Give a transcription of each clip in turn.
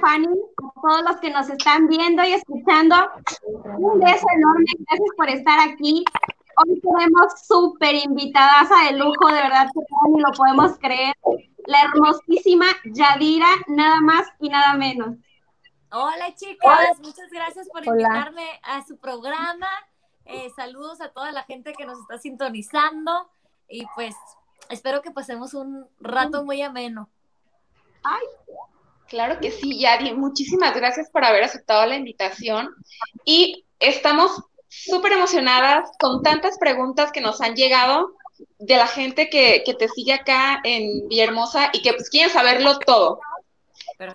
Fanny, a todos los que nos están viendo y escuchando. Un beso enorme, gracias por estar aquí. Hoy tenemos súper invitadas de lujo, de verdad que ni lo podemos creer. La hermosísima Yadira, nada más y nada menos. Hola chicas, muchas gracias por invitarme a su programa. Eh, saludos a toda la gente que nos está sintonizando y pues espero que pasemos un rato muy ameno. Ay, claro que sí, Yadi. Muchísimas gracias por haber aceptado la invitación. Y estamos súper emocionadas con tantas preguntas que nos han llegado de la gente que, te sigue acá en Villahermosa y que pues quieren saberlo todo.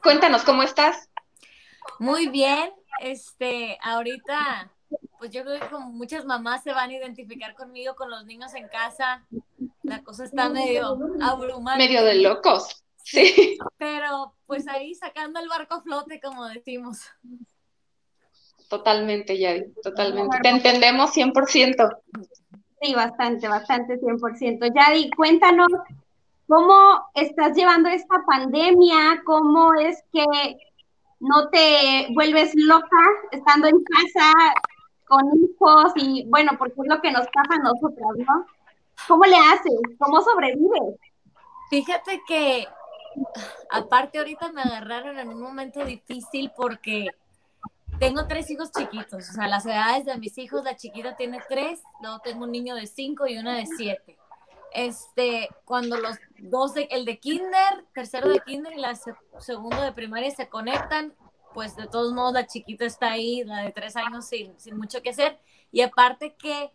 Cuéntanos, ¿cómo estás? Muy bien. Este, ahorita, pues yo creo que como muchas mamás se van a identificar conmigo con los niños en casa la cosa está medio abrumada. Medio de locos. Sí. Pero pues ahí sacando el barco a flote, como decimos. Totalmente, Yadi, totalmente. Te entendemos 100%. Sí, bastante, bastante, 100%. Yadi, cuéntanos cómo estás llevando esta pandemia, cómo es que no te vuelves loca estando en casa con hijos y bueno, porque es lo que nos pasa a nosotras, ¿no? ¿Cómo le haces? ¿Cómo sobrevives? Fíjate que aparte ahorita me agarraron en un momento difícil porque tengo tres hijos chiquitos, o sea, las edades de mis hijos, la chiquita tiene tres, luego tengo un niño de cinco y una de siete. Este, cuando los dos, el de kinder, tercero de kinder y la segundo de primaria se conectan, pues de todos modos la chiquita está ahí, la de tres años sin, sin mucho que hacer. Y aparte que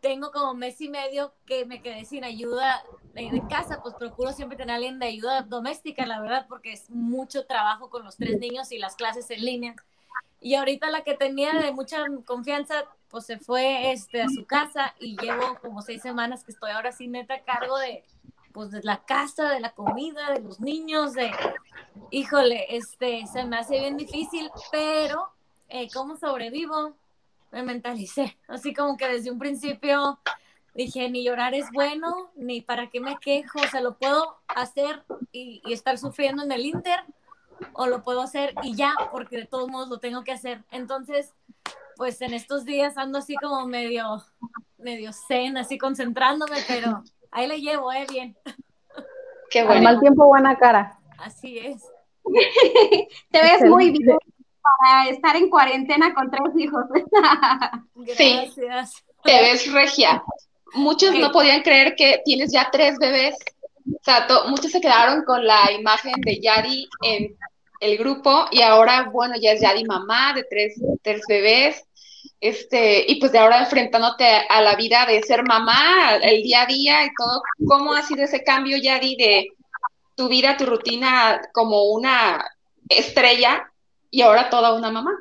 tengo como mes y medio que me quedé sin ayuda de, casa, pues procuro siempre tener alguien de ayuda doméstica, la verdad, porque es mucho trabajo con los tres niños y las clases en línea. Y ahorita la que tenía de mucha confianza, pues se fue este, a su casa y llevo como seis semanas que estoy ahora sí neta a cargo de, pues de la casa, de la comida, de los niños, de, híjole, este, se me hace bien difícil, pero eh, ¿cómo sobrevivo? Me mentalicé, así como que desde un principio dije, ni llorar es bueno, ni para qué me quejo, o sea, lo puedo hacer y, estar sufriendo en el Inter, o lo puedo hacer y ya, porque de todos modos lo tengo que hacer. Entonces, pues en estos días ando así como medio, medio zen, así concentrándome, pero ahí le llevo, eh, bien. Qué bueno. Al mal tiempo, buena cara. Así es. Te ves muy bien para estar en cuarentena con tres hijos. Gracias. Sí, te ves regia. Muchos no podían creer que tienes ya tres bebés. O sea, muchos se quedaron con la imagen de Yadi en el grupo y ahora, bueno, ya es Yadi mamá de tres, tres bebés. Este, y pues de ahora enfrentándote a la vida de ser mamá, el día a día y todo, ¿cómo ha sido ese cambio, Yadi, de tu vida, tu rutina como una estrella y ahora toda una mamá.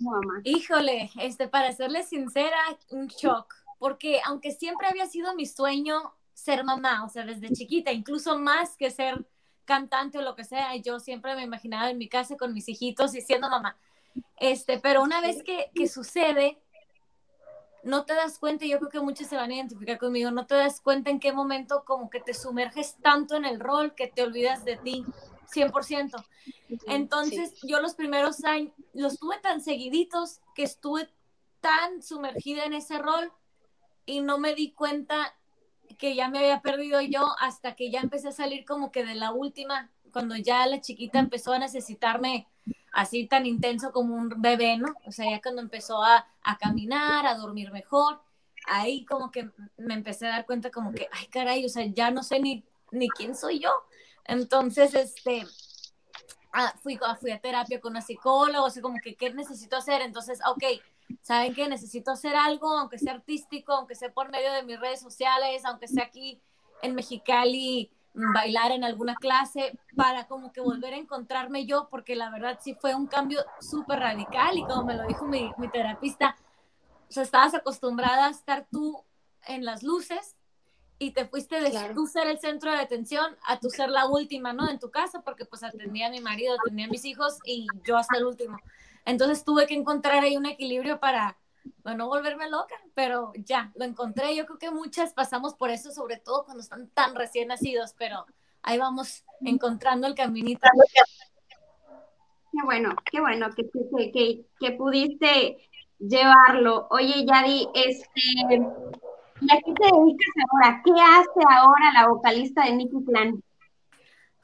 mamá. Híjole, este, para serle sincera, un shock, porque aunque siempre había sido mi sueño ser mamá, o sea, desde chiquita, incluso más que ser cantante o lo que sea, yo siempre me imaginaba en mi casa con mis hijitos y siendo mamá. Este, pero una vez que, que sucede, no te das cuenta, y yo creo que muchos se van a identificar conmigo, no te das cuenta en qué momento como que te sumerges tanto en el rol que te olvidas de ti 100%. Entonces, yo los primeros años los tuve tan seguiditos que estuve tan sumergida en ese rol y no me di cuenta que ya me había perdido yo hasta que ya empecé a salir como que de la última, cuando ya la chiquita empezó a necesitarme así tan intenso como un bebé, ¿no? O sea, ya cuando empezó a, a caminar, a dormir mejor, ahí como que me empecé a dar cuenta como que, ay caray, o sea, ya no sé ni, ni quién soy yo. Entonces, este, ah, fui, fui a terapia con una psicóloga, o sea, como que, ¿qué necesito hacer? Entonces, ok, ¿saben qué? Necesito hacer algo, aunque sea artístico, aunque sea por medio de mis redes sociales, aunque sea aquí en Mexicali, bailar en alguna clase, para como que volver a encontrarme yo, porque la verdad sí fue un cambio súper radical y como me lo dijo mi, mi terapista, o sea, estabas acostumbrada a estar tú en las luces y te fuiste de tú ser el centro de atención a tú ser la última, ¿no? En tu casa, porque pues atendía a mi marido, atendía a mis hijos y yo hasta el último. Entonces tuve que encontrar ahí un equilibrio para, para no volverme loca, pero ya, lo encontré. Yo creo que muchas pasamos por eso, sobre todo cuando están tan recién nacidos, pero ahí vamos encontrando el caminito. Qué bueno, qué bueno que, que, que, pudiste llevarlo. Oye, Yadi, este, ¿y a qué te dedicas ahora? ¿Qué hace ahora la vocalista de Nicky Clan?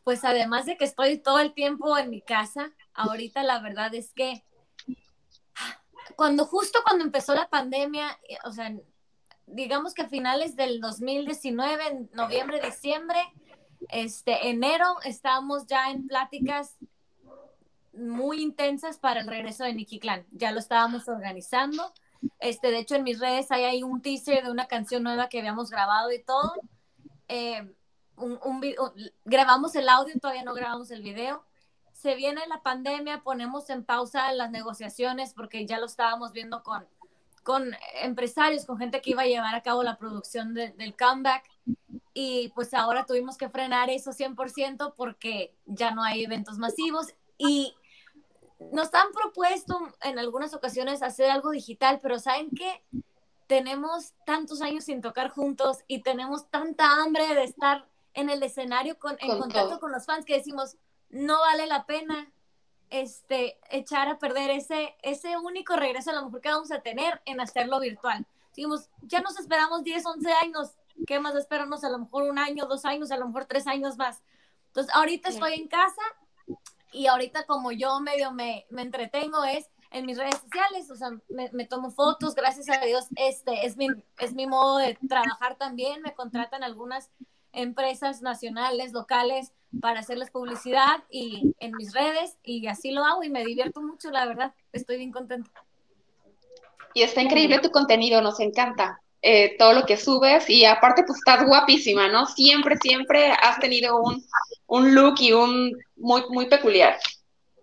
Pues además de que estoy todo el tiempo en mi casa, ahorita la verdad es que cuando justo cuando empezó la pandemia, eh, o sea, digamos que a finales del 2019, en noviembre, diciembre, este, enero, estábamos ya en pláticas muy intensas para el regreso de Nicky Clan. Ya lo estábamos organizando. Este, de hecho, en mis redes hay ahí un teaser de una canción nueva que habíamos grabado y todo. Eh, un, grabamos el audio, todavía no grabamos el video se viene la pandemia, ponemos en pausa las negociaciones porque ya lo estábamos viendo con, con empresarios, con gente que iba a llevar a cabo la producción del comeback. Y pues ahora tuvimos que frenar eso 100% porque ya no hay eventos masivos. Y nos han propuesto en algunas ocasiones hacer algo digital, pero ¿saben qué? Tenemos tantos años sin tocar juntos y tenemos tanta hambre de estar en el escenario con, en contacto con los fans que decimos, no vale la pena este, echar a perder ese, ese único regreso a lo mejor que vamos a tener en hacerlo virtual. Digamos, ya nos esperamos 10, 11 años, ¿qué más esperamos? A lo mejor un año, dos años, a lo mejor tres años más. Entonces, ahorita estoy en casa y ahorita como yo medio me, me entretengo es en mis redes sociales, o sea, me, me, tomo fotos, gracias a Dios, este es mi, es mi modo de trabajar también, me contratan algunas empresas nacionales, locales, para hacerles publicidad y en mis redes y así lo hago y me divierto mucho, la verdad, estoy bien contenta. Y está increíble tu contenido, nos encanta eh, todo lo que subes y aparte pues estás guapísima, ¿no? Siempre, siempre has tenido un, un look y un muy, muy peculiar.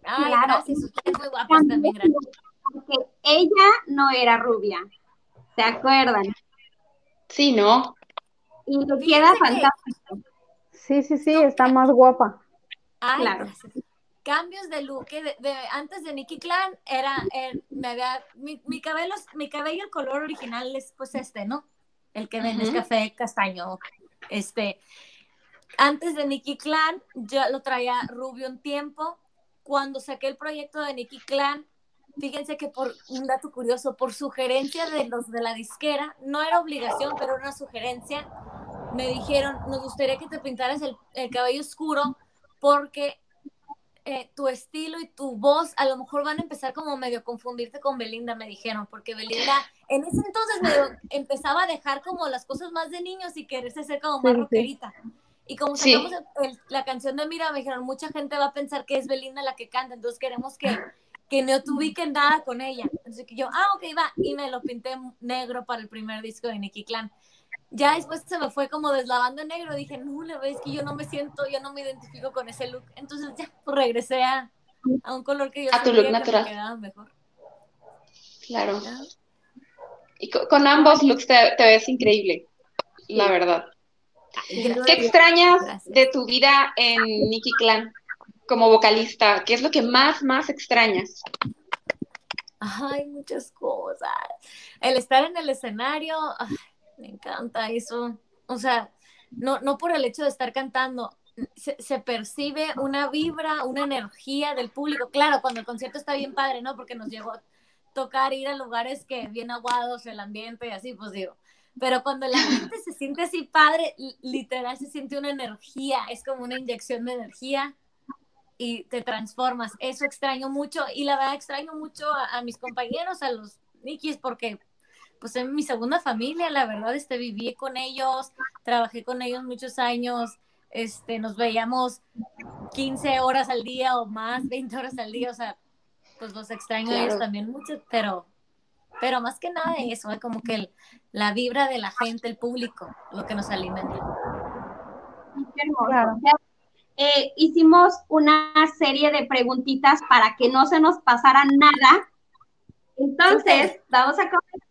Ay, claro. gracias, ustedes muy guapas también, gracias. Porque ella no era rubia, ¿se acuerdan? Sí, ¿no? Y lo queda fantástico. Sí, sí, sí, está más guapa. claro. Cambios de look. De, antes de Nicky Clan era, eh, me había, mi, mi, cabello, mi cabello, el color original es pues este, ¿no? El que ven es café castaño. Este, antes de Nicky Clan, yo lo traía rubio un tiempo. Cuando saqué el proyecto de Nicky Clan, fíjense que por un dato curioso, por sugerencia de los de la disquera, no era obligación, pero era una sugerencia, me dijeron, nos gustaría que te pintaras el, cabello oscuro porque eh, tu estilo y tu voz a lo mejor van a empezar como medio a confundirte con Belinda, me dijeron, porque Belinda en ese entonces medio empezaba a dejar como las cosas más de niños y quererse ser como más rockerita. Y como sacamos la canción de Mira, me dijeron, mucha gente va a pensar que es Belinda la que canta, entonces queremos que, que no te ubiquen nada con ella. Entonces que yo, ah, ok, va, y me lo pinté negro para el primer disco de Nicky Clan ya después se me fue como deslavando en negro. Dije, no, la verdad es que yo no me siento, yo no me identifico con ese look. Entonces ya pues, regresé a, a, un color que yo a tu look natural. me quedaba mejor. Claro. Y con, ambos looks te, ves increíble, la verdad. ¿Qué extrañas de tu vida en Nicky Clan como vocalista? ¿Qué es lo que más, más extrañas? Ay, muchas cosas. El estar en el escenario, me encanta eso. O sea, no, no por el hecho de estar cantando, se, percibe una vibra, una energía del público. Claro, cuando el concierto está bien padre, ¿no? Porque nos llevó a tocar ir a lugares que bien aguados, el ambiente y así, pues digo. Pero cuando la gente se siente así padre, literal se siente una energía, es como una inyección de energía y te transformas. Eso extraño mucho y la verdad extraño mucho a, a mis compañeros, a los Nikis, porque pues en mi segunda familia, la verdad, este, viví con ellos, trabajé con ellos muchos años, este, nos veíamos 15 horas al día o más, 20 horas al día, o sea, pues los extraño a ellos también mucho, pero, pero más que nada eso, es como que la vibra de la gente, el público, lo que nos alimenta. Eh, hicimos una serie de preguntitas para que no se nos pasara nada. Entonces, vamos a comenzar.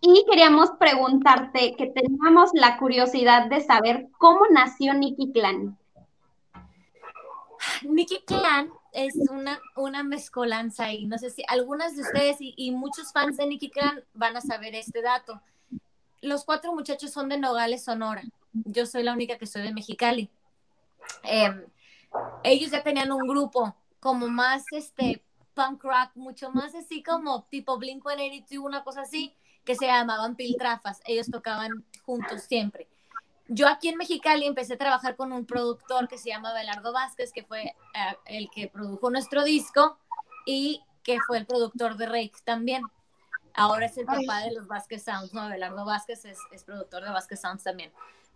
Y queríamos preguntarte que teníamos la curiosidad de saber cómo nació Nikki Clan. Nikki Clan es una, una mezcolanza y no sé si algunas de ustedes y, muchos fans de Nicky Clan van a saber este dato. Los cuatro muchachos son de Nogales, Sonora. Yo soy la única que soy de Mexicali. Em, ellos ya tenían un grupo como más este punk rock, mucho más así como tipo Blink 182, una cosa así, que se llamaban Piltrafas. Ellos tocaban juntos siempre. Yo aquí en Mexicali empecé a trabajar con un productor que se llama Belardo Vázquez, que fue eh, el que produjo nuestro disco y que fue el productor de Rake también. Ahora es el papá de los Vázquez Sounds, ¿no? Belardo Vázquez es, es productor de Vázquez Sounds también.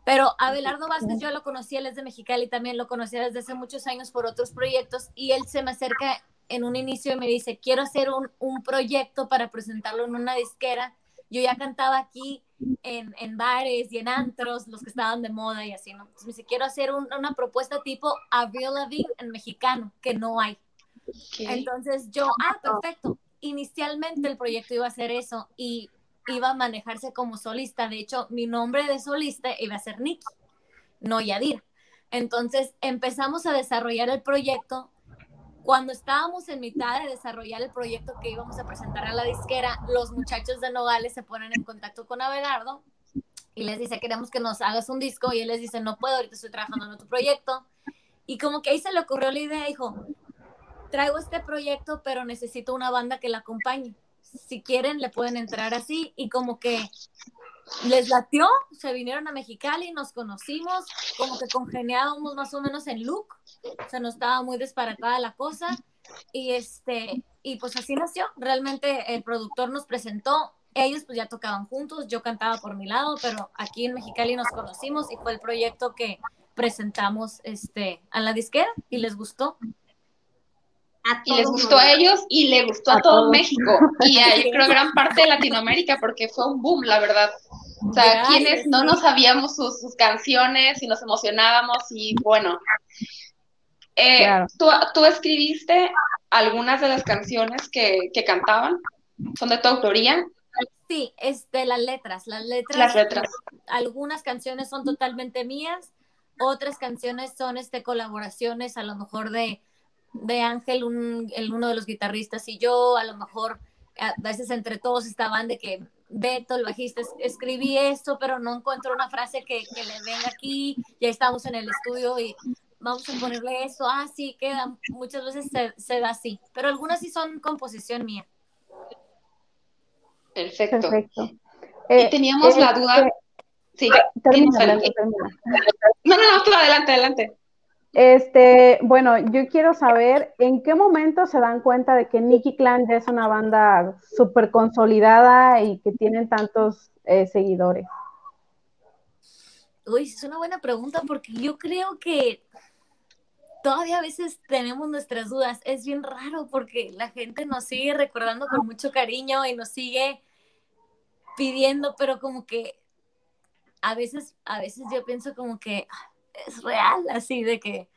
Pero Abelardo Vázquez yo lo conocí, él es de Mexicali también, lo conocía desde hace muchos años por otros proyectos y él se me acerca en un inicio me dice, quiero hacer un, un proyecto para presentarlo en una disquera. Yo ya cantaba aquí en, en, bares y en antros, los que estaban de moda y así, ¿no? Entonces me dice, quiero hacer una propuesta tipo Avril Lavigne en mexicano, que no hay. Entonces yo, ah, perfecto. Inicialmente el proyecto iba a ser eso y iba a manejarse como solista. De hecho, mi nombre de solista iba a ser Nikki, no Yadir. Entonces empezamos a desarrollar el proyecto. Cuando estábamos en mitad de desarrollar el proyecto que íbamos a presentar a la disquera, los muchachos de Nogales se ponen en contacto con Abelardo y les dice, queremos que nos hagas un disco. Y él les dice, no puedo, ahorita estoy trabajando en otro proyecto. Y como que ahí se le ocurrió la idea, dijo, traigo este proyecto, pero necesito una banda que la acompañe si quieren le pueden entrar así y como que les latió, se vinieron a Mexicali, nos conocimos, como que congeniábamos más o menos en look, o sea, no estaba muy disparatada la cosa y este, y pues así nació, realmente el productor nos presentó, ellos pues ya tocaban juntos, yo cantaba por mi lado, pero aquí en Mexicali nos conocimos y fue el proyecto que presentamos este, a la disquera y les gustó y les gustó a ellos y le gustó a, todo México y a, yo creo gran parte de Latinoamérica porque fue un boom, la verdad. O sea, quienes no nos sabíamos sus, canciones y nos emocionábamos y bueno. Eh, ¿tú, escribiste algunas de las canciones que, que, cantaban? ¿Son de tu autoría? Sí, este, las letras, las letras. Las letras. Algunas canciones son totalmente mías, otras canciones son este, colaboraciones a lo mejor de de Ángel, un, el, uno de los guitarristas, y yo, a lo mejor, a veces entre todos estaban de que Beto, el bajista, escribí esto, pero no encuentro una frase que, le venga aquí, ya estamos en el estudio y vamos a ponerle eso, ah, sí, queda, muchas veces se, da así, pero algunas sí son composición mía. Perfecto. y eh, teníamos la duda. Este, sí, termina, No, no, no, tú adelante, adelante. Este, bueno, yo quiero saber en qué momento se dan cuenta de que Nicky Clan ya es una banda súper consolidada y que tienen tantos eh, seguidores. Uy, es una buena pregunta porque yo creo que todavía a veces tenemos nuestras dudas. Es bien raro porque la gente nos sigue recordando con mucho cariño y nos sigue pidiendo, pero como que a veces, a veces yo pienso como que es real, así de que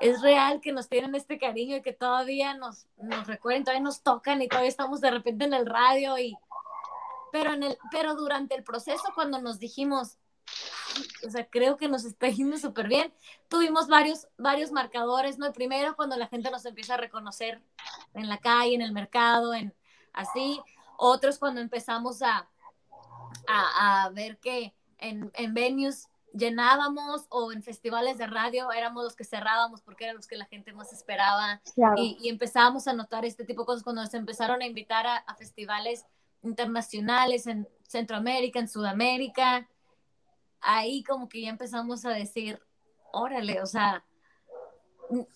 es real que nos tienen este cariño y que todavía nos, nos recuerden, todavía nos tocan y todavía estamos de repente en el radio y pero en el pero durante el proceso cuando nos dijimos o sea, creo que nos está yendo súper bien. Tuvimos varios, varios marcadores, ¿no? El primero, cuando la gente nos empieza a reconocer en la calle, en el mercado, en así. Otros, cuando empezamos a, a, a ver que en, en venues llenábamos o en festivales de radio éramos los que cerrábamos porque eran los que la gente más esperaba y, empezábamos a notar este tipo de cosas cuando se empezaron a invitar a, festivales internacionales en Centroamérica, en Sudamérica, ahí como que ya empezamos a decir, órale, o sea,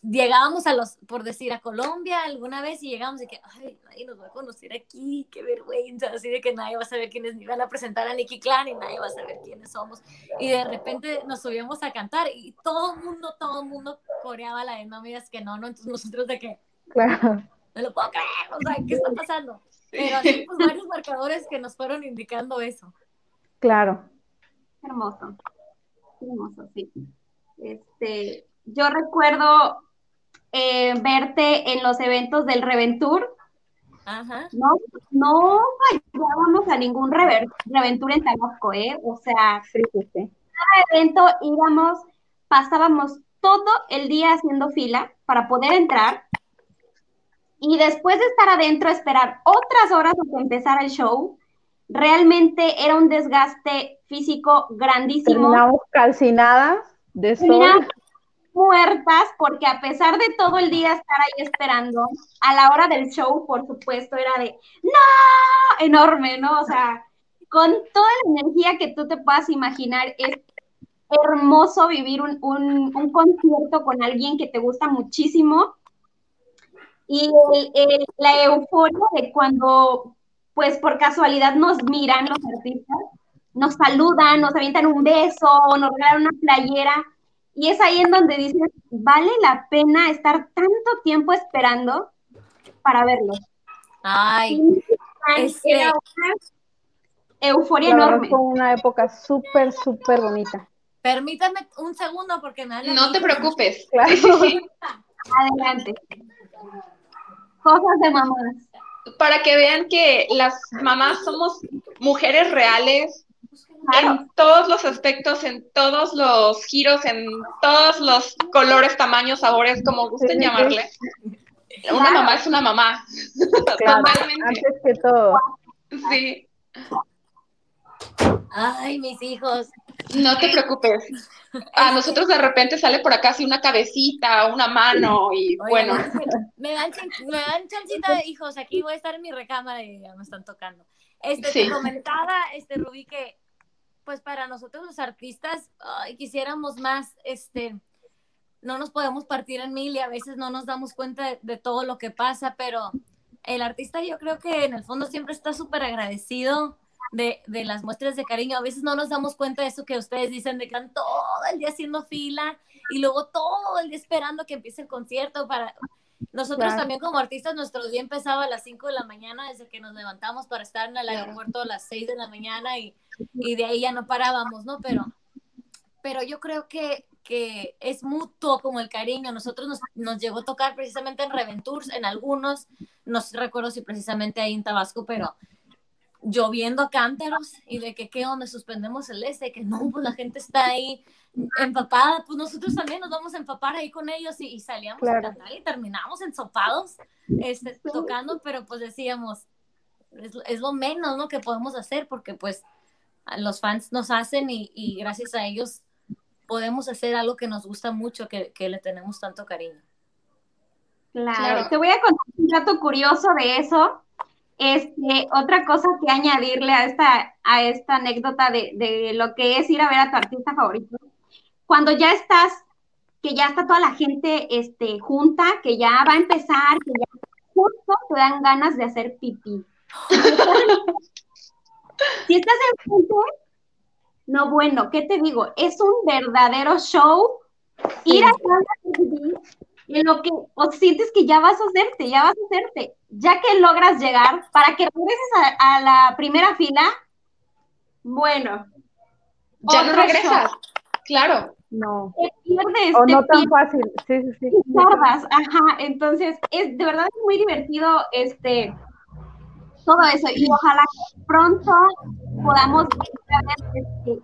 llegábamos a los, por decir, a Colombia alguna vez y llegamos de que, ay, nadie nos va a conocer aquí, qué vergüenza, así de que nadie va a saber quiénes iban a presentar a Nicky Clan y nadie va a saber quiénes somos. Y de repente nos subíamos a cantar y todo el mundo, todo el mundo coreaba la de no miras que no, ¿no? Entonces nosotros de que, claro. no lo puedo creer, o sea, ¿qué está pasando? Pero así, pues varios marcadores que nos fueron indicando eso. Claro. Hermoso. Hermoso, sí. Este, yo recuerdo eh, verte en los eventos del Reventur. Ajá. No, no fallábamos a ningún Reventur en Tabasco, ¿eh? O sea, sí, cada evento íbamos, pasábamos todo el día haciendo fila para poder entrar. Y después de estar adentro, esperar otras horas hasta empezar el show, realmente era un desgaste físico grandísimo. Terminamos calcinadas de sol. muertas porque a pesar de todo el día estar ahí esperando, a la hora del show, por supuesto, era de ¡No! enorme, ¿no? O sea, con toda la energía que tú te puedas imaginar, es hermoso vivir un, un, concierto con alguien que te gusta muchísimo. Y la euforia de cuando, pues por casualidad nos miran los artistas, nos saludan, nos avientan un beso, nos regalan una playera. Y es ahí en donde dices, vale la pena estar tanto tiempo esperando para verlos. Ay, era una euforia enorme. Fue una época súper, súper bonita. Permítame un segundo porque me No te preocupes. Adelante. Cosas de mamás. Para que vean que las mamás somos mujeres reales en todos los aspectos, en todos los giros, en todos los colores, tamaños, sabores, como gusten llamarle. Una mamá es una mamá. Totalmente. Antes que todo. Sí. Ay, mis hijos. No te preocupes. A nosotros de repente sale por acá así una cabecita, una mano y bueno. Me dan, me dan chancita de hijos, aquí voy a estar en mi recámara y ya me están tocando. Este, te comentaba, este, Rubí, que pues para nosotros los artistas quisiéramos más, este, no nos podemos partir en mil y a veces no nos damos cuenta de todo lo que pasa, pero el artista yo creo que en el fondo siempre está súper agradecido de, de, las muestras de cariño. A veces no nos damos cuenta de eso que ustedes dicen, de que están todo el día haciendo fila y luego todo el día esperando que empiece el concierto para... Nosotros también como artistas, nuestro día empezaba a las 5 de la mañana desde que nos levantamos para estar en el aeropuerto a las 6 de la mañana y, y de ahí ya no parábamos, ¿no? Pero, pero yo creo que, que es mutuo como el cariño. Nosotros nos, nos, llegó a tocar precisamente en Reventurs, en algunos, no recuerdo si precisamente ahí en Tabasco, pero lloviendo cántaros y de que qué onda, suspendemos el este, que no, pues la gente está ahí empapada, pues nosotros también nos vamos a empapar ahí con ellos y, salíamos a cantar y terminamos ensopados, este, tocando, pero pues decíamos, es, lo menos, ¿no? Que podemos hacer porque pues los fans nos hacen y, gracias a ellos podemos hacer algo que nos gusta mucho, que, que le tenemos tanto cariño. Claro. te voy a contar un dato curioso de eso. Este, otra cosa que añadirle a esta, a esta anécdota de, lo que es ir a ver a tu artista favorito. Cuando ya estás, que ya está toda la gente este, junta, que ya va a empezar, que ya justo te dan ganas de hacer pipí. si estás en frente, no, bueno, ¿qué te digo? Es un verdadero show ir a pipí en lo que o sientes que ya vas a hacerte, ya vas a hacerte, ya que logras llegar, para que regreses a, la primera fila, bueno. Ya no regresas, claro. No. pierdes. O no tan fácil, sí, sí, sí. ajá, entonces, es de verdad es muy divertido este todo eso, y ojalá pronto podamos este,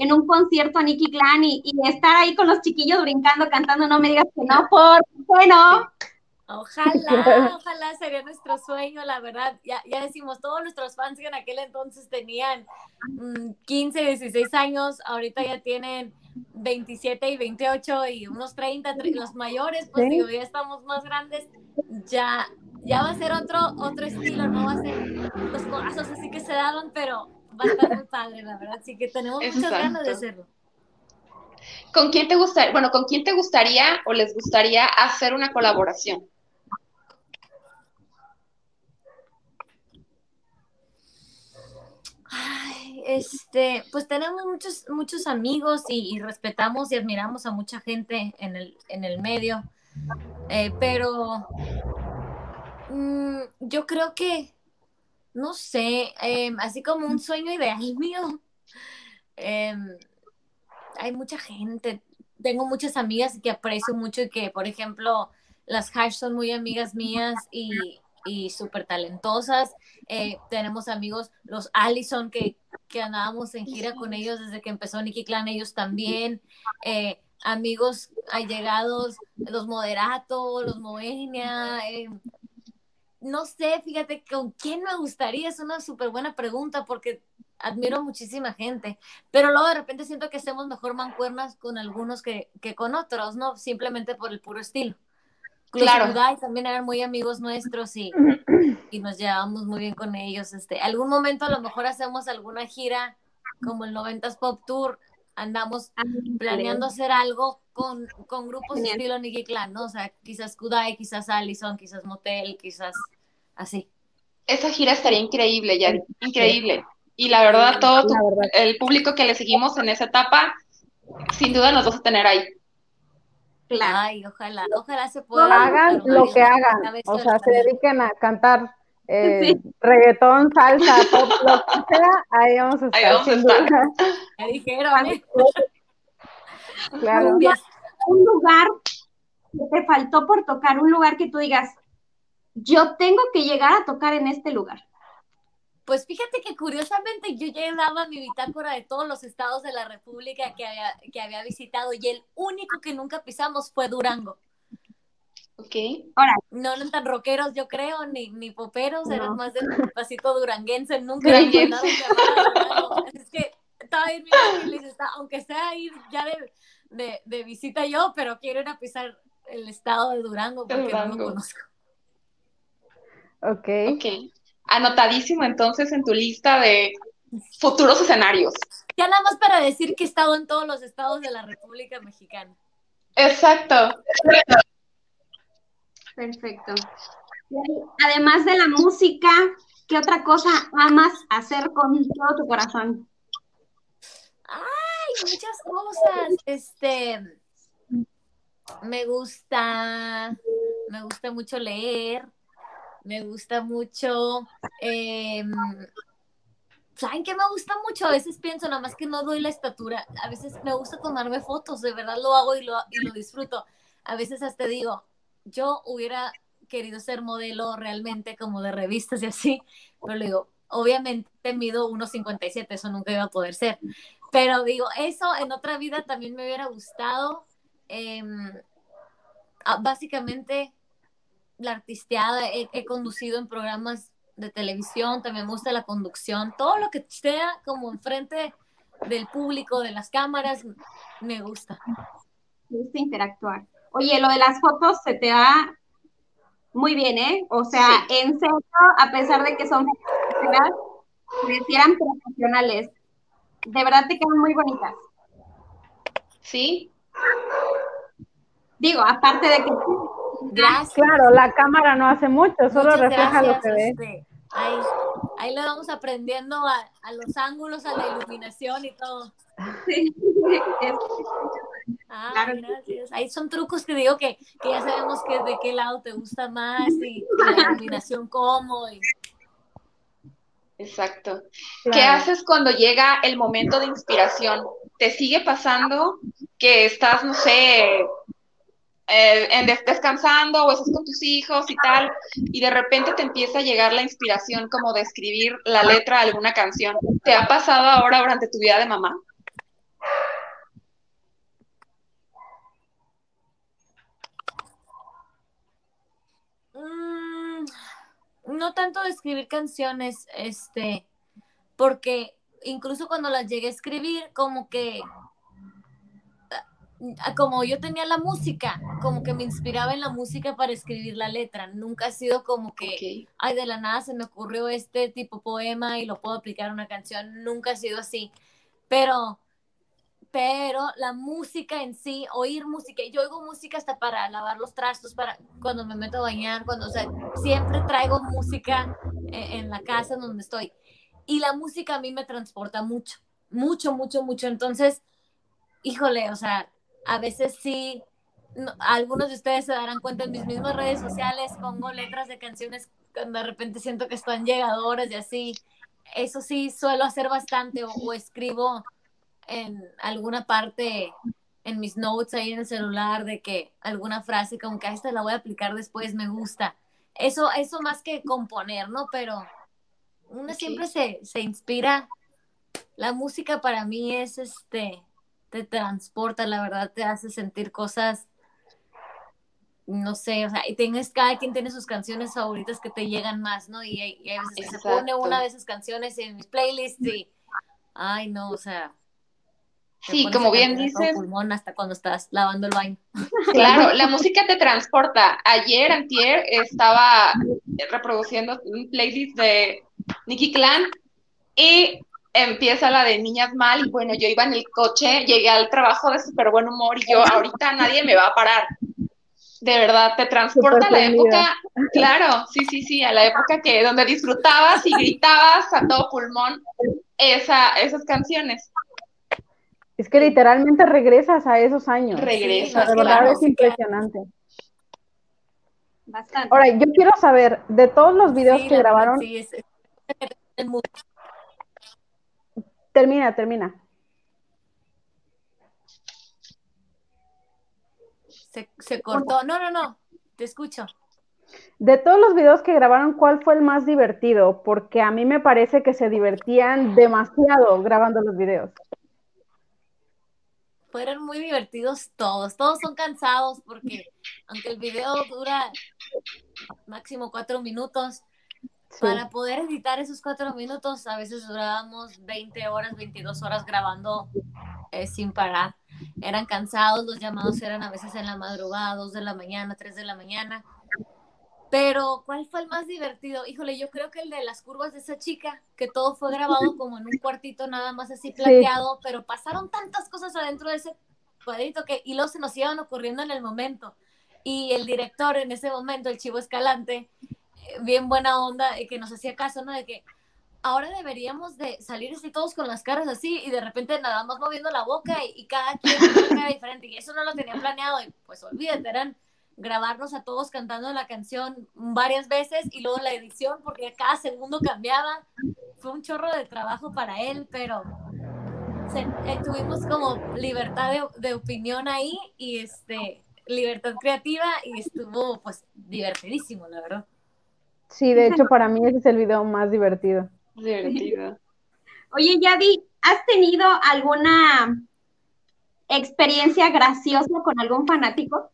en un concierto a Nicky Clan y, estar ahí con los chiquillos brincando, cantando, no me digas que no, por bueno. Ojalá, ojalá sería nuestro sueño, la verdad. Ya, ya decimos, todos nuestros fans que en aquel entonces tenían 15, mm, 16 años, ahorita ya tienen 27 y 28 y unos 30, los mayores, pues digo, ya estamos más grandes, ya, ya va a ser otro, otro estilo, no va a ser los corazos así que se daban, pero bastante padre, la verdad. Así que tenemos muchas ganas de hacerlo. ¿Con quién te gustaría, bueno, con quién te gustaría o les gustaría hacer una colaboración? Ay, este, pues tenemos muchos, muchos amigos y, respetamos y admiramos a mucha gente en el, en el medio, eh, pero mm, yo creo que no sé, em, así como un sueño ideal mío. Em, hay mucha gente, tengo muchas amigas que aprecio mucho y que, por ejemplo, las Hash son muy amigas mías y, y súper talentosas. Eh, tenemos amigos, los Allison, que, que andábamos en gira con ellos desde que empezó Nicky Clan, ellos también. Eh, amigos allegados, los Moderato, los Moenia, eh, no sé, fíjate, ¿con quién me gustaría? Es una súper buena pregunta porque admiro muchísima gente, pero luego de repente siento que hacemos mejor mancuernas con algunos que, que con otros, ¿no? Simplemente por el puro estilo. claro. también eran muy amigos nuestros y, y, nos llevábamos muy bien con ellos. Este, algún momento a lo mejor hacemos alguna gira como el 90s Pop Tour, andamos ah, planeando hacer algo con, con grupos de estilo Nicky Clan, ¿no? O sea, quizás Kudai, quizás Allison, quizás Motel, quizás así. Esa gira estaría increíble, ya, increíble. Y la verdad, todo el público que le seguimos en esa etapa, sin duda nos vas a tener ahí. Claro. Ay, ojalá, ojalá se pueda. Hagan lo que hagan, o sea, se dediquen a cantar eh, reggaetón, salsa, pop, lo que sea, ahí vamos a estar. Ahí vamos a estar. Me dijeron, ¿eh? Claro. Un lugar que te faltó por tocar, un lugar que tú digas, yo tengo que llegar a tocar en este lugar. Pues fíjate que curiosamente yo llevaba mi bitácora de todos los estados de la República que había, que había visitado y el único que nunca pisamos fue Durango. Ok. Ahora, no eran tan rockeros, yo creo, ni, ni poperos, eran más de pasito duranguense, nunca duranguense. Es que estaba está, aunque sea ir ya de, de, de, visita yo, pero quiero ir a pisar el estado de Durango porque no lo conozco. Ok. Ok. Anotadísimo entonces en tu lista de futuros escenarios. Ya nada más para decir que he estado en todos los estados de la República Mexicana. Exacto. Perfecto. Además de la música, ¿qué otra cosa amas hacer con todo tu corazón? Ay, muchas cosas. Este, me gusta, me gusta mucho leer, me gusta mucho, em, ¿saben qué me gusta mucho? A veces pienso, nada más que no doy la estatura, a veces me gusta tomarme fotos, de verdad lo hago y lo, y lo disfruto. A veces hasta digo, yo hubiera querido ser modelo realmente como de revistas y así, pero le digo, obviamente mido 1,57, eso nunca iba a poder ser. Pero digo, eso en otra vida también me hubiera gustado. Em, ah, básicamente, la artisteada, he, conducido en programas de televisión, también me gusta la conducción, todo lo que sea como enfrente del público, de las cámaras, me gusta. Me gusta interactuar. Oye, lo de las fotos se te da muy bien, ¿eh? O sea, en serio, a pesar de que son parecieran profesionales. De verdad te quedan muy bonitas. ¿Sí? Digo, aparte de que... Gracias. Claro, la cámara no hace mucho, solo refleja lo que ves. Este, ahí, ahí le vamos aprendiendo a, a, los ángulos, a la iluminación y todo. Sí. Ah, gracias. Ahí son trucos que digo que, que, ya sabemos que de qué lado te gusta más y, la iluminación cómo. Exacto. ¿Qué haces cuando llega el momento de inspiración? ¿Te sigue pasando que estás, no sé, eh, descansando o estás con tus hijos y tal, y de repente te empieza a llegar la inspiración como de escribir la letra de alguna canción? ¿Te ha pasado ahora durante tu vida de mamá? Mm, no tanto de escribir canciones, este, porque incluso cuando las llegué a escribir, como que ah, como yo tenía la música, como que me inspiraba en la música para escribir la letra. Nunca ha sido como que, ay, de la nada se me ocurrió este tipo poema y lo puedo aplicar a una canción. Nunca ha sido así. Pero pero la música en sí, oír música, yo oigo música hasta para lavar los trastos, para cuando me meto a bañar, cuando, o sea, siempre traigo música en, la casa donde estoy. Y la música a mí me transporta mucho, mucho, mucho, mucho. Entonces, híjole, o sea, a veces sí, algunos de ustedes se darán cuenta en mis mismas redes sociales, pongo letras de canciones cuando de repente siento que están llegadoras y así. Eso sí, suelo hacer bastante o escribo en alguna parte en mis notes ahí en el celular de que alguna frase como que esta la voy a aplicar después, me gusta. Eso, eso más que componer, ¿no? Pero uno siempre se, se inspira. La música para mí es este, te transporta, la verdad, te hace sentir cosas no sé, o sea, y tienes, cada quien tiene sus canciones favoritas que te llegan más, ¿no? Y, y a veces se pone una de esas canciones en mis playlists y, ay, no, o sea. Sí, como bien dices. pulmón hasta cuando estás lavando el baño. Claro, la música te transporta. Ayer, antier, estaba reproduciendo un playlist de Nicky Clan y empieza la de Niñas Mal y bueno, yo iba en el coche, llegué al trabajo de súper buen humor y yo ahorita nadie me va a parar de verdad te transporta a la época, claro, sí, sí, sí, a la época que donde disfrutabas y gritabas a todo pulmón esa, esas canciones. Es que literalmente regresas a esos años. Regresas. de verdad es impresionante. Bastante. Ahora, yo quiero saber, de todos los videos que grabaron. Sí, es, termina, termina. Se, cortó. No, no, no, te escucho. De todos los videos que grabaron, ¿cuál fue el más divertido? Porque a mí me parece que se divertían demasiado grabando los videos. Fueron muy divertidos todos. Todos son cansados porque aunque el video dura máximo cuatro minutos, para poder editar esos cuatro minutos, a veces durábamos 20 horas, 22 horas grabando eh, sin parar eran cansados, los llamados eran a veces en la madrugada, dos de la mañana, tres de la mañana. Pero, ¿cuál fue el más divertido? Híjole, yo creo que el de las curvas de esa chica, que todo fue grabado como en un cuartito nada más así plateado, pero pasaron tantas cosas adentro de ese cuadrito que y luego se nos iban ocurriendo en el momento. Y el director en ese momento, el Chivo Escalante, eh, bien buena onda, que nos hacía caso, ¿no? De que, ahora deberíamos de salir así todos con las caras así y de repente nada más moviendo la boca y, cada quien una cara diferente. Y eso no lo tenía planeado y pues olvídate, eran grabarnos a todos cantando la canción varias veces y luego la edición porque cada segundo cambiaba. Fue un chorro de trabajo para él, pero eh, tuvimos como libertad de, de, opinión ahí y este libertad creativa y estuvo pues divertidísimo, la verdad. Sí, de hecho para mí ese es el video más divertido. Divertido. Oye, Yadi, ¿has tenido alguna experiencia graciosa con algún fanático?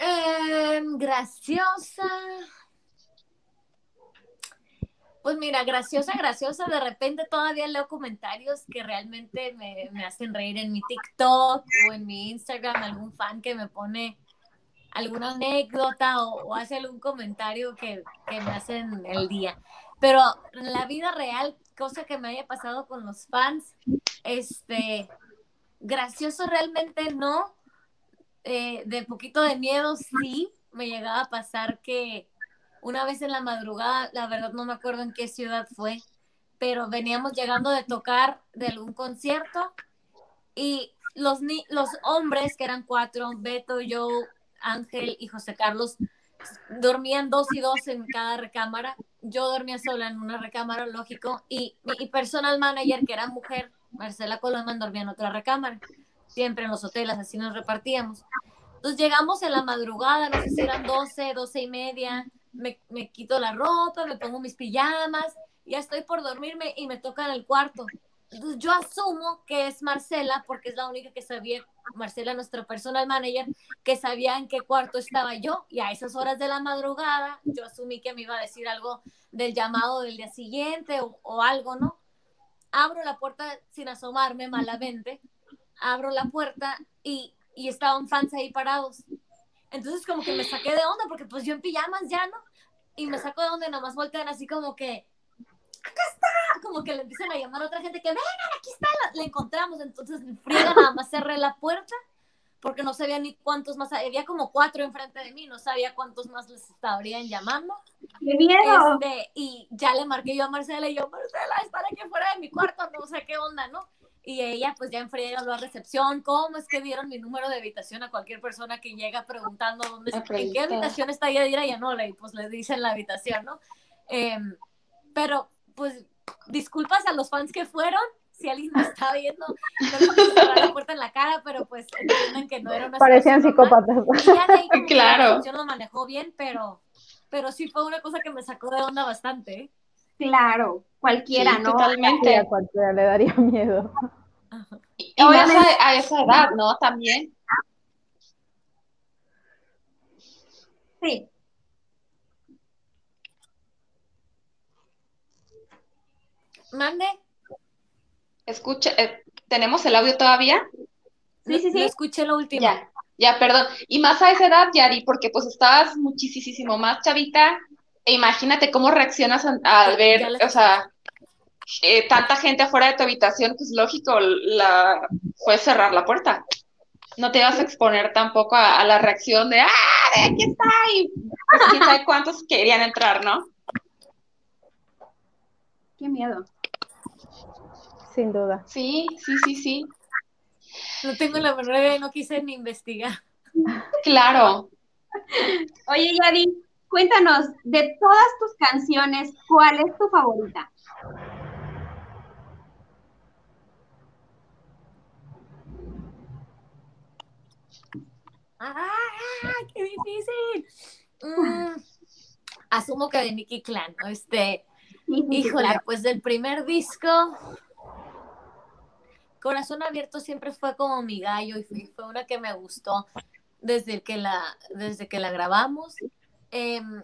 Em, graciosa. Pues mira, graciosa, graciosa, de repente todavía leo comentarios que realmente me, hacen reír en mi TikTok o en mi Instagram, algún fan que me pone alguna anécdota o, hace algún comentario que, que, me hacen el día. Pero en la vida real, cosa que me haya pasado con los fans, este, gracioso realmente no, eh, de poquito de miedo sí, me llegaba a pasar que una vez en la madrugada, la verdad no me acuerdo en qué ciudad fue, pero veníamos llegando de tocar de algún concierto y los, los hombres, que eran cuatro, Beto, yo, Ángel y José Carlos, dormían dos y dos en cada recámara. Yo dormía sola en una recámara, lógico, y mi personal manager, que era mujer, Marcela Colomán, dormía en otra recámara. Siempre en los hoteles, así nos repartíamos. Entonces llegamos en la madrugada, no sé si eran doce, doce y media, me, quito la ropa, me pongo mis pijamas, ya estoy por dormirme y me toca en el cuarto. Entonces yo asumo que es Marcela, porque es la única que sabía, Marcela, nuestra personal manager, que sabía en qué cuarto estaba yo, y a esas horas de la madrugada yo asumí que me iba a decir algo del llamado del día siguiente o, o algo, ¿no? Abro la puerta sin asomarme malamente, abro la puerta y, y estaban fans ahí parados. Entonces como que me saqué de onda porque pues yo en pijamas ya, ¿no? Y me saco de onda y nada más voltean así como que, acá está, como que le empiezan a llamar a otra gente que, vengan, aquí está, la, encontramos. Entonces friega nada más cerré la puerta porque no sabía ni cuántos más, había como cuatro enfrente de mí, no sabía cuántos más les estarían llamando. ¡Qué miedo! Este, y ya le marqué yo a Marcela y yo, Marcela, es para que fuera de mi cuarto, no sé qué onda, ¿no? Y ella pues ya en habló a recepción, ¿cómo es que dieron mi número de habitación a cualquier persona que llega preguntando dónde está, en qué habitación está Yadira? Y no, le, pues le dicen la habitación, ¿no? Em, pero pues disculpas a los fans que fueron, si alguien me está viendo, no les la puerta en la cara, pero pues entienden que no era una Parecían psicópatas. claro. La lo manejó bien, pero, pero sí fue una cosa que me sacó de onda bastante. ¿eh? Claro, cualquiera, ¿no? Totalmente. a cualquiera le daría miedo. Y, más a, esa edad, ¿no? También. Sí. Mande. Escucha, eh, ¿tenemos el audio todavía? Sí, sí, sí. escuché lo último. Ya, ya, perdón. Y más a esa edad, Yari, porque pues estabas muchísimo más chavita. E imagínate cómo reaccionas al ver, o sea, eh, tanta gente afuera de tu habitación, pues lógico, la fue cerrar la puerta. No te ibas a exponer tampoco a, la reacción de, ¡ah, de aquí está! Y pues, quién sabe cuántos querían entrar, ¿no? Qué miedo. Sin duda. Sí, sí, sí, sí. No tengo la menor idea, no quise ni investigar. Claro. Oye, Yadi, cuéntanos, de todas tus canciones, ¿cuál es tu favorita? ¡Ah! ¡Qué difícil! Mm, asumo que de Nicky Clan, ¿no? Este, híjole, pues del primer disco, Corazón Abierto siempre fue como mi gallo y fue, una que me gustó desde que la, desde que la grabamos. Em,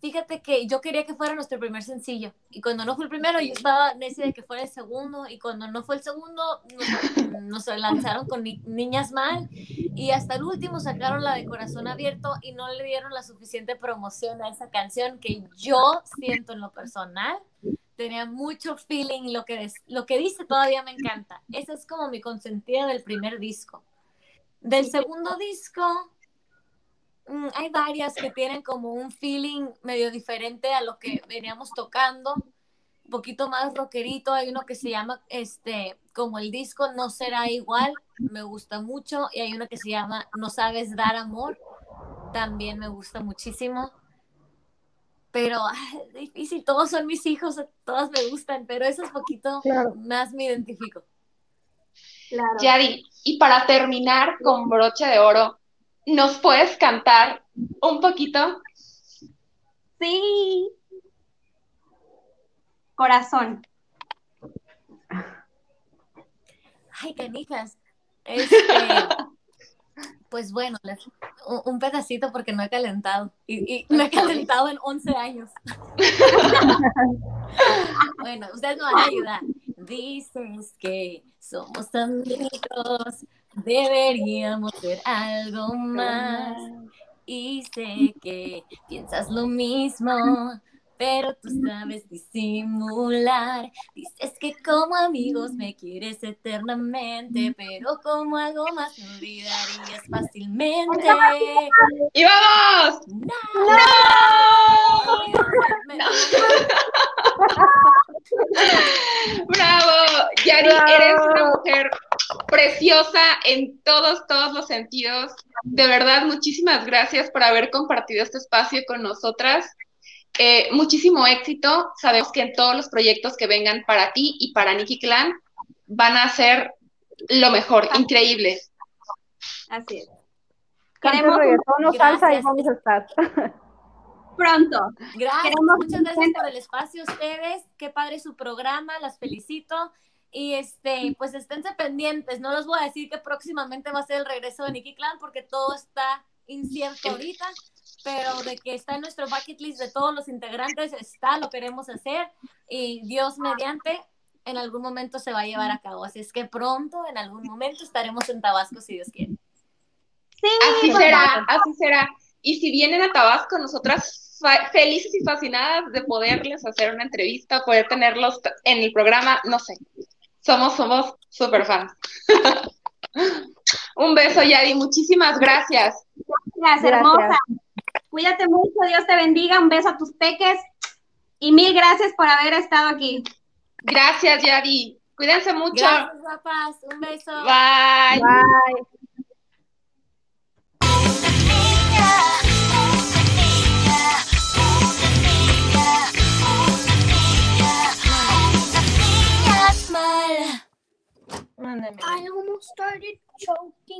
fíjate que yo quería que fuera nuestro primer sencillo y cuando no fue el primero yo estaba necia de que fuera el segundo y cuando no fue el segundo nos, lanzaron con Niñas Mal y hasta el último sacaron la de Corazón Abierto y no le dieron la suficiente promoción a esa canción que yo siento en lo personal tenía mucho feeling lo que, lo que dice todavía me encanta. Esa es como mi consentida del primer disco. Del segundo disco hay varias que tienen como un feeling medio diferente a lo que veníamos tocando, un poquito más rockerito, hay uno que se llama, este, como el disco No será igual, me gusta mucho, y hay uno que se llama No sabes dar amor, también me gusta muchísimo. Pero es difícil, todos son mis hijos, todos me gustan, pero eso es poquito más me identifico. Claro. Yari, y para terminar con broche de oro, ¿Nos puedes cantar un poquito? Sí. Corazón. Ay, canijas. Este, pues bueno, un, pedacito porque no he calentado. Y, no he calentado en 11 años. bueno, ustedes me van a ayudar. Dices que somos amigos, Deberíamos ser algo más. Y sé que piensas lo mismo, pero tú sabes disimular. Dices que como amigos me quieres eternamente, pero como algo más me olvidarías fácilmente. ¡Y vamos! ¡No! ¡Bravo! Yari, eres una mujer preciosa en todos, todos los sentidos. De verdad, muchísimas gracias por haber compartido este espacio con nosotras. Eh, muchísimo éxito. Sabemos que en todos los proyectos que vengan para ti y para Nikki Clan van a ser lo mejor, increíbles. Así es. Queremos reggaetón salsa y vamos a estar. Pronto. Gracias, muchas gracias por el espacio ustedes. Qué padre su programa, las felicito. Y este, pues esténse pendientes. No les voy a decir que próximamente va a ser el regreso de Nicky Clan porque todo está incierto ahorita, pero de que está en nuestro bucket list de todos los integrantes, está, lo queremos hacer y Dios mediante en algún momento se va a llevar a cabo. Así es que pronto, en algún momento, estaremos en Tabasco si Dios quiere. Sí, así será, así será. Y si vienen a Tabasco, nosotras felices y fascinadas de poderles hacer una entrevista, poder tenerlos en el programa, no sé, somos, somos super fans. Un beso, Yadi. Muchísimas gracias. Gracias, hermosa. Cuídate mucho, Dios te bendiga. Un beso a tus peques. Y mil gracias por haber estado aquí. Gracias, Yadi. Cuídense mucho. Gracias, papás. Un beso. Bye. Bye. I almost started choking.